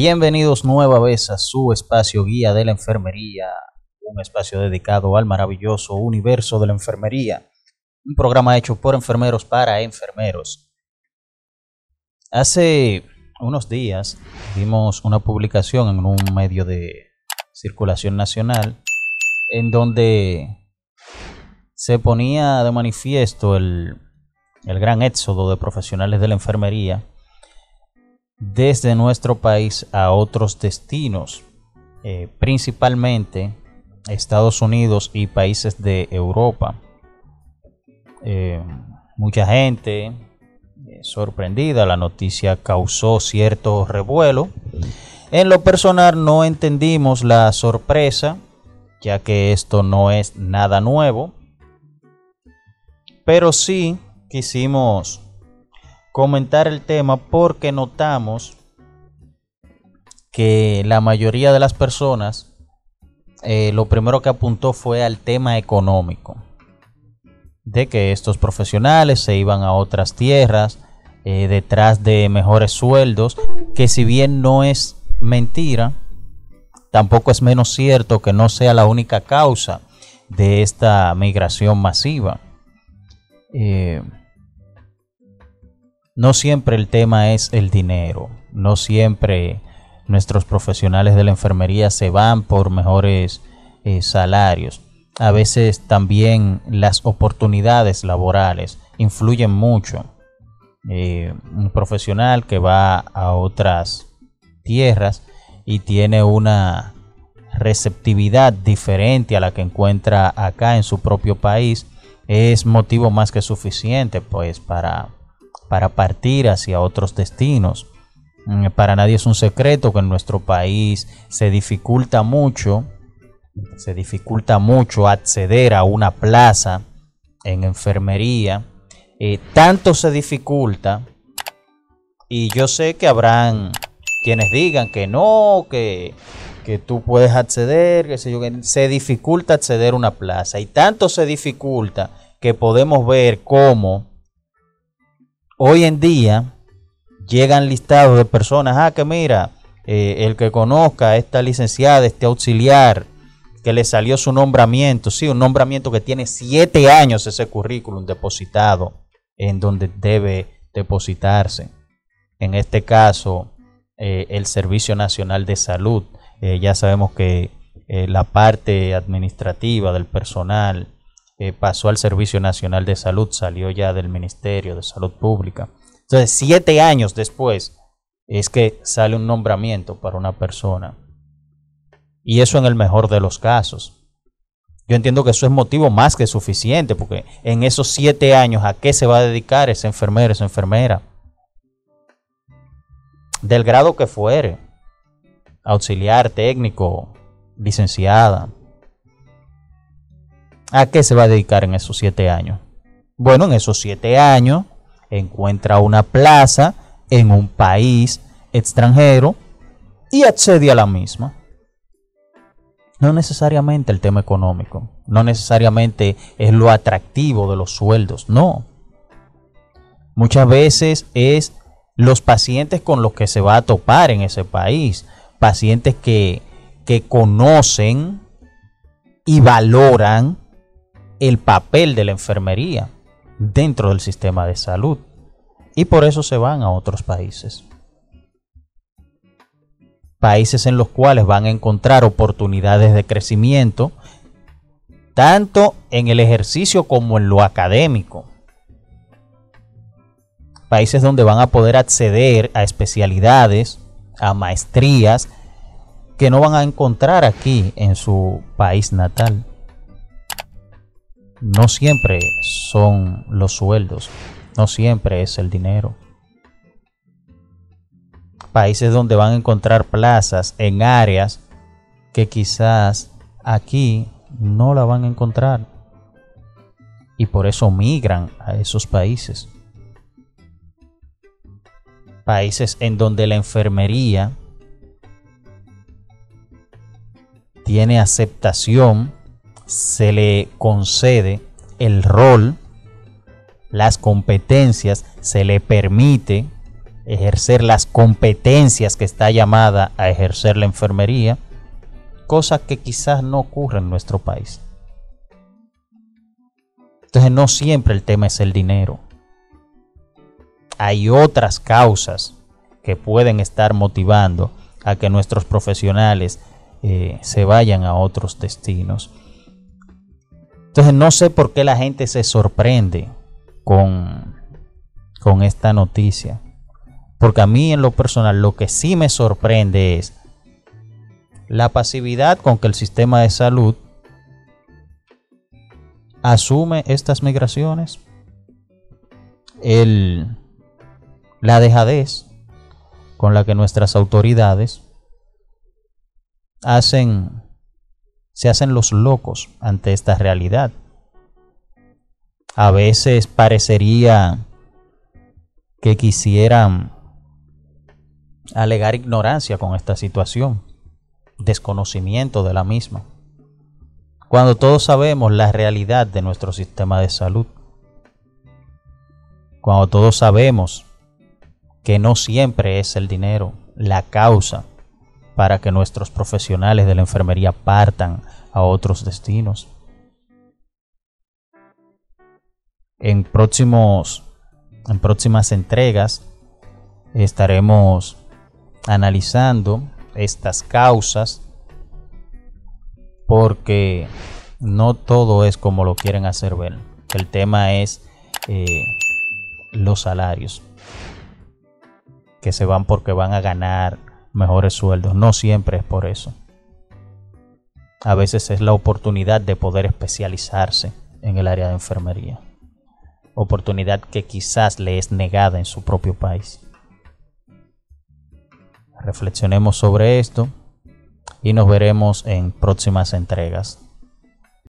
Bienvenidos nueva vez a su espacio guía de la enfermería, un espacio dedicado al maravilloso universo de la enfermería, un programa hecho por enfermeros para enfermeros. Hace unos días vimos una publicación en un medio de circulación nacional en donde se ponía de manifiesto el, el gran éxodo de profesionales de la enfermería desde nuestro país a otros destinos, eh, principalmente Estados Unidos y países de Europa. Eh, mucha gente eh, sorprendida, la noticia causó cierto revuelo. En lo personal no entendimos la sorpresa, ya que esto no es nada nuevo, pero sí quisimos comentar el tema porque notamos que la mayoría de las personas eh, lo primero que apuntó fue al tema económico, de que estos profesionales se iban a otras tierras eh, detrás de mejores sueldos, que si bien no es mentira, tampoco es menos cierto que no sea la única causa de esta migración masiva. Eh, no siempre el tema es el dinero, no siempre nuestros profesionales de la enfermería se van por mejores eh, salarios. A veces también las oportunidades laborales influyen mucho. Eh, un profesional que va a otras tierras y tiene una receptividad diferente a la que encuentra acá en su propio país es motivo más que suficiente pues para para partir hacia otros destinos. Mm, para nadie es un secreto que en nuestro país se dificulta mucho, se dificulta mucho acceder a una plaza en enfermería. Eh, tanto se dificulta, y yo sé que habrán quienes digan que no, que, que tú puedes acceder, que se dificulta acceder a una plaza. Y tanto se dificulta que podemos ver cómo hoy en día llegan listados de personas, ah, que mira, eh, el que conozca a esta licenciada, este auxiliar, que le salió su nombramiento, sí, un nombramiento que tiene siete años ese currículum depositado en donde debe depositarse. En este caso, eh, el Servicio Nacional de Salud. Eh, ya sabemos que la parte administrativa del personal pasó al Servicio Nacional de Salud, salió ya del Ministerio de Salud Pública. Entonces, siete años después es que sale un nombramiento para una persona. Y eso en el mejor de los casos. Yo entiendo que eso es motivo más que suficiente, porque en esos siete años, ¿a qué se va a dedicar ese enfermero, esa enfermera? Del grado que fuere, auxiliar, técnico, licenciada, ¿A qué se va a dedicar en esos siete años? Bueno, en esos siete años encuentra una plaza en un país extranjero y accede a la misma. No necesariamente el tema económico, no necesariamente es lo atractivo de los sueldos, no. Muchas veces es los pacientes con los que se va a topar en ese país, pacientes que, que conocen y valoran el papel de la enfermería dentro del sistema de salud y por eso se van a otros países. Países en los cuales van a encontrar oportunidades de crecimiento tanto en el ejercicio como en lo académico. Países donde van a poder acceder a especialidades, a maestrías que no van a encontrar aquí en su país natal no siempre son los sueldos, no siempre es el dinero. Países donde van a encontrar plazas en áreas que quizás aquí no la van a encontrar. Y por eso migran a esos países. Países en donde la enfermería tiene aceptación se le concede el rol, las competencias, se le permite ejercer las competencias que está llamada a ejercer la enfermería, cosa que quizás no ocurre en nuestro país. Entonces no siempre el tema es el dinero. Hay otras causas que pueden estar motivando a que nuestros profesionales eh, se vayan a otros destinos. Entonces no sé por qué la gente se sorprende con, con esta noticia. Porque a mí en lo personal lo que sí me sorprende es la pasividad con que el sistema de salud asume estas migraciones, el, la dejadez con la que nuestras autoridades hacen, se hacen los locos ante esta realidad. A veces parecería que quisieran alegar ignorancia con esta situación, desconocimiento de la misma, cuando todos sabemos la realidad de nuestro sistema de salud, cuando todos sabemos que no siempre es el dinero la causa para que nuestros profesionales de la enfermería partan a otros destinos. En próximos en próximas entregas estaremos analizando estas causas porque no todo es como lo quieren hacer ver. El tema es eh, los salarios que se van porque van a ganar mejores sueldos. No siempre es por eso. A veces es la oportunidad de poder especializarse en el área de enfermería. Oportunidad que quizás le es negada en su propio país. Reflexionemos sobre esto y nos veremos en próximas entregas.